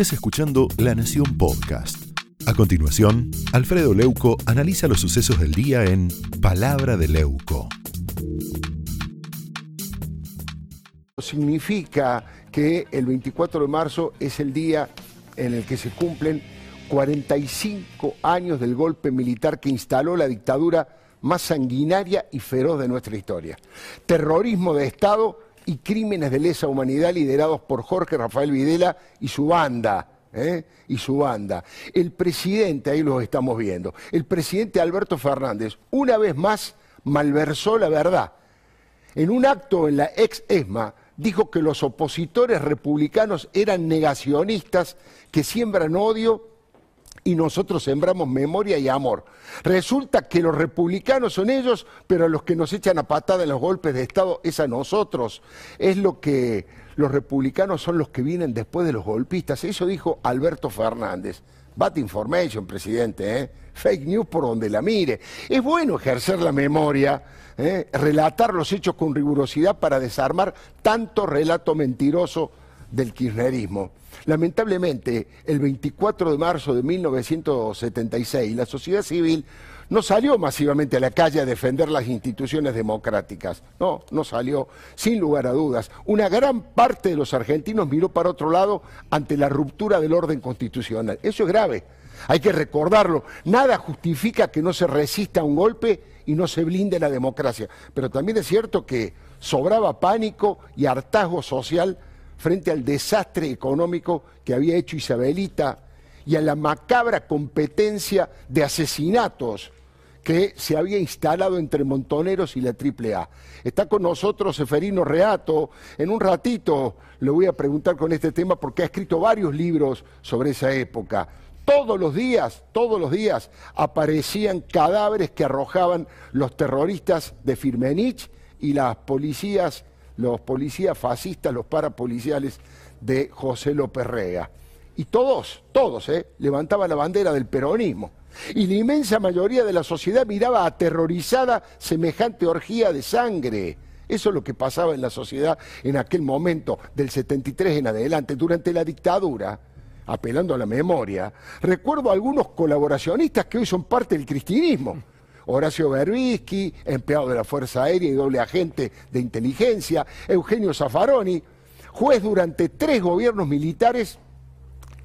estés escuchando La Nación Podcast. A continuación, Alfredo Leuco analiza los sucesos del día en Palabra de Leuco. Significa que el 24 de marzo es el día en el que se cumplen 45 años del golpe militar que instaló la dictadura más sanguinaria y feroz de nuestra historia. Terrorismo de Estado y crímenes de lesa humanidad liderados por Jorge Rafael Videla y su banda. ¿eh? Y su banda. El presidente, ahí lo estamos viendo, el presidente Alberto Fernández, una vez más malversó la verdad. En un acto en la ex ESMA, dijo que los opositores republicanos eran negacionistas que siembran odio y nosotros sembramos memoria y amor. Resulta que los republicanos son ellos, pero los que nos echan a patada en los golpes de Estado es a nosotros. Es lo que los republicanos son los que vienen después de los golpistas. Eso dijo Alberto Fernández. Bad information, presidente, ¿eh? fake news por donde la mire. Es bueno ejercer la memoria, ¿eh? relatar los hechos con rigurosidad para desarmar tanto relato mentiroso del kirchnerismo. Lamentablemente, el 24 de marzo de 1976, la sociedad civil no salió masivamente a la calle a defender las instituciones democráticas. No, no salió, sin lugar a dudas. Una gran parte de los argentinos miró para otro lado ante la ruptura del orden constitucional. Eso es grave. Hay que recordarlo. Nada justifica que no se resista a un golpe y no se blinde la democracia. Pero también es cierto que sobraba pánico y hartazgo social frente al desastre económico que había hecho Isabelita y a la macabra competencia de asesinatos que se había instalado entre Montoneros y la AAA. Está con nosotros Seferino Reato. En un ratito le voy a preguntar con este tema porque ha escrito varios libros sobre esa época. Todos los días, todos los días aparecían cadáveres que arrojaban los terroristas de Firmenich y las policías los policías fascistas, los parapoliciales de José López Rega. Y todos, todos, ¿eh? levantaban la bandera del peronismo. Y la inmensa mayoría de la sociedad miraba aterrorizada semejante orgía de sangre. Eso es lo que pasaba en la sociedad en aquel momento, del 73 en adelante, durante la dictadura, apelando a la memoria. Recuerdo a algunos colaboracionistas que hoy son parte del cristianismo Horacio Berbisky, empleado de la Fuerza Aérea y doble agente de inteligencia, Eugenio Zaffaroni, juez durante tres gobiernos militares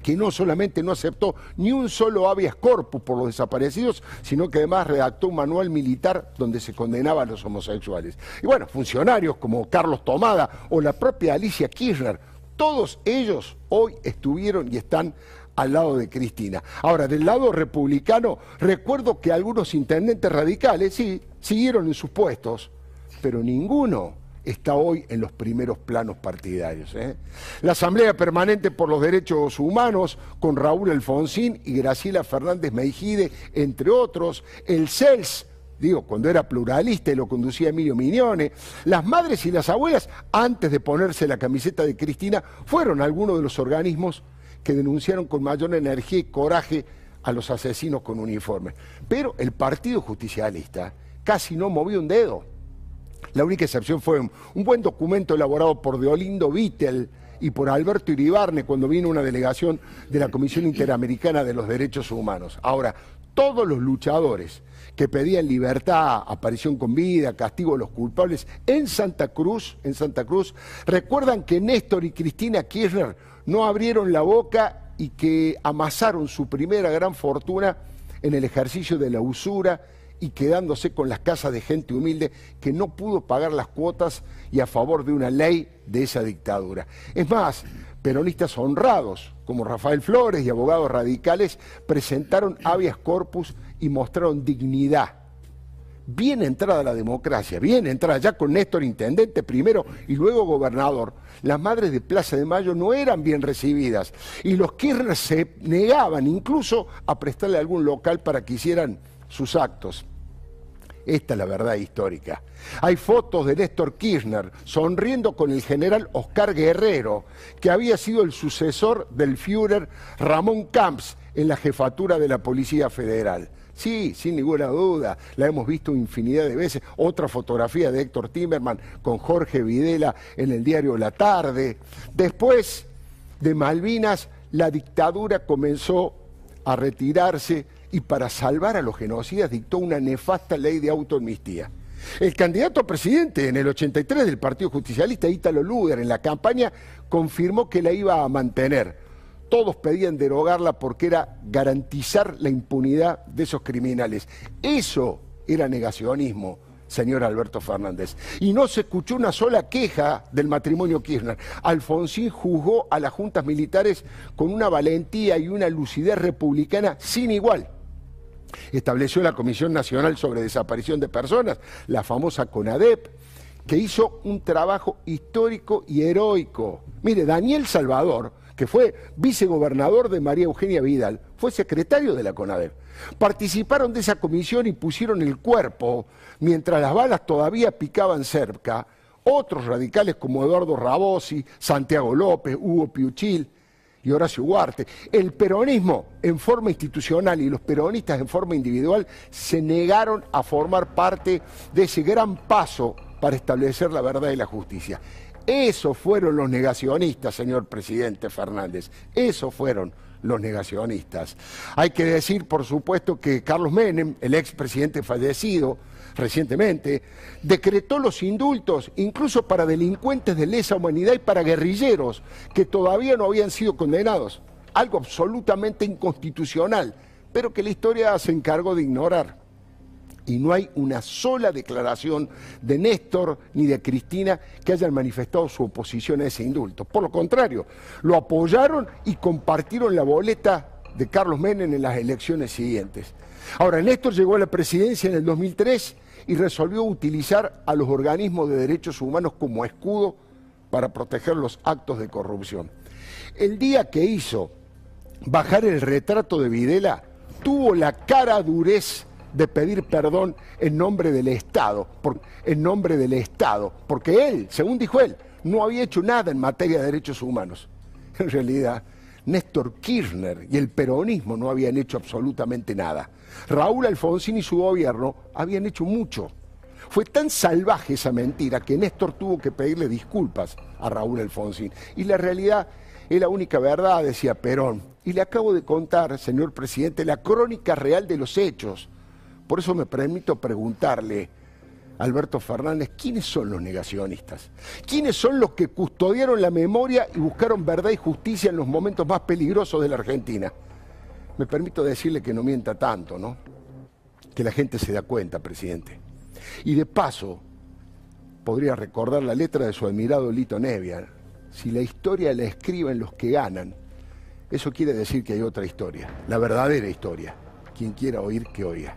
que no solamente no aceptó ni un solo habeas corpus por los desaparecidos, sino que además redactó un manual militar donde se condenaba a los homosexuales. Y bueno, funcionarios como Carlos Tomada o la propia Alicia Kirchner, todos ellos hoy estuvieron y están al lado de Cristina. Ahora, del lado republicano, recuerdo que algunos intendentes radicales, sí, siguieron en sus puestos, pero ninguno está hoy en los primeros planos partidarios. ¿eh? La Asamblea Permanente por los Derechos Humanos, con Raúl Alfonsín y Graciela Fernández Meijide, entre otros, el CELS, digo, cuando era pluralista y lo conducía Emilio Mignone, las madres y las abuelas, antes de ponerse la camiseta de Cristina, fueron algunos de los organismos que denunciaron con mayor energía y coraje a los asesinos con uniforme. Pero el Partido Justicialista casi no movió un dedo. La única excepción fue un, buen documento elaborado por Deolindo Vittel y por Alberto Iribarne cuando vino una delegación de la Comisión Interamericana de los Derechos Humanos. Ahora, todos los luchadores que pedían libertad, aparición con vida, castigo a los culpables en Santa Cruz, en Santa Cruz, recuerdan que Néstor y Cristina Kirchner no abrieron la boca y que amasaron su primera gran fortuna en el ejercicio de la usura y quedándose con las casas de gente humilde que no pudo pagar las cuotas y a favor de una ley de esa dictadura. Es más, peronistas honrados como Rafael Flores y abogados radicales presentaron habeas corpus y mostraron dignidad bien entrada la democracia, bien entrada ya con Néstor intendente primero y luego gobernador, las madres de Plaza de Mayo no eran bien recibidas y los Kirchner se negaban incluso a prestarle algún local para que hicieran sus actos. Esta es la verdad histórica. Hay fotos de Néstor Kirchner sonriendo con el general Oscar Guerrero, que había sido el sucesor del Führer Ramón Camps en la jefatura de la Policía Federal. Sí, sin ninguna duda, la hemos visto infinidad de veces. Otra fotografía de Héctor Timerman con Jorge Videla en el diario La Tarde. Después de Malvinas, la dictadura comenzó a retirarse y para salvar a los genocidas dictó una nefasta ley de autoamnistía. El candidato a presidente en el 83 del Partido Justicialista, Ítalo Luder, en la campaña confirmó que la iba a mantener. Todos pedían derogarla porque era garantizar la impunidad de esos criminales. Eso era negacionismo, señor Alberto Fernández. Y no se escuchó una sola queja del matrimonio Kirchner. Alfonsín juzgó a las juntas militares con una valentía y una lucidez republicana sin igual. Estableció la Comisión Nacional sobre Desaparición de Personas, la famosa CONADEP, que hizo un trabajo histórico y heroico. Mire, Daniel Salvador, que fue vicegobernador de María Eugenia Vidal, fue secretario de la CONADEP. Participaron de esa comisión y pusieron el cuerpo, mientras las balas todavía picaban cerca, otros radicales como Eduardo Rabosi, Santiago López, Hugo Piuchil, y Horacio Huarte. El peronismo en forma institucional y los peronistas en forma individual se negaron a formar parte de ese gran paso para establecer la verdad y la justicia. Esos fueron los negacionistas, señor presidente Fernández. Esos fueron los negacionistas. Hay que decir, por supuesto, que Carlos Menem, el expresidente fallecido, recientemente, decretó los indultos incluso para delincuentes de lesa humanidad y para guerrilleros que todavía no habían sido condenados. Algo absolutamente inconstitucional, pero que la historia se encargó de ignorar. Y no hay una sola declaración de Néstor ni de Cristina que hayan manifestado su oposición a ese indulto. Por lo contrario, lo apoyaron y compartieron la boleta de Carlos Menem en las elecciones siguientes. Ahora, Néstor llegó a la presidencia en el 2003 y resolvió utilizar a los organismos de derechos humanos como escudo para proteger los actos de corrupción. El día que hizo bajar el retrato de Videla, tuvo la cara durez de pedir perdón en nombre del Estado, en nombre del Estado, porque él, según dijo él, no había hecho nada en materia de derechos humanos. En realidad, Néstor Kirchner y el peronismo no habían hecho absolutamente nada. Raúl Alfonsín y su gobierno habían hecho mucho. Fue tan salvaje esa mentira que Néstor tuvo que pedirle disculpas a Raúl Alfonsín. Y la realidad es la única verdad, decía Perón. Y le acabo de contar, señor presidente, la crónica real de los hechos. Por eso me permito preguntarle, Alberto Fernández, ¿quiénes son los negacionistas? ¿Quiénes son los que custodiaron la memoria y buscaron verdad y justicia en los momentos más peligrosos de la Argentina? Me permito decirle que no mienta tanto, ¿no? Que la gente se da cuenta, presidente. Y de paso, podría recordar la letra de su admirado Lito Nevia. Si la historia la escriben los que ganan, eso quiere decir que hay otra historia, la verdadera historia. Quien quiera oír, que oiga.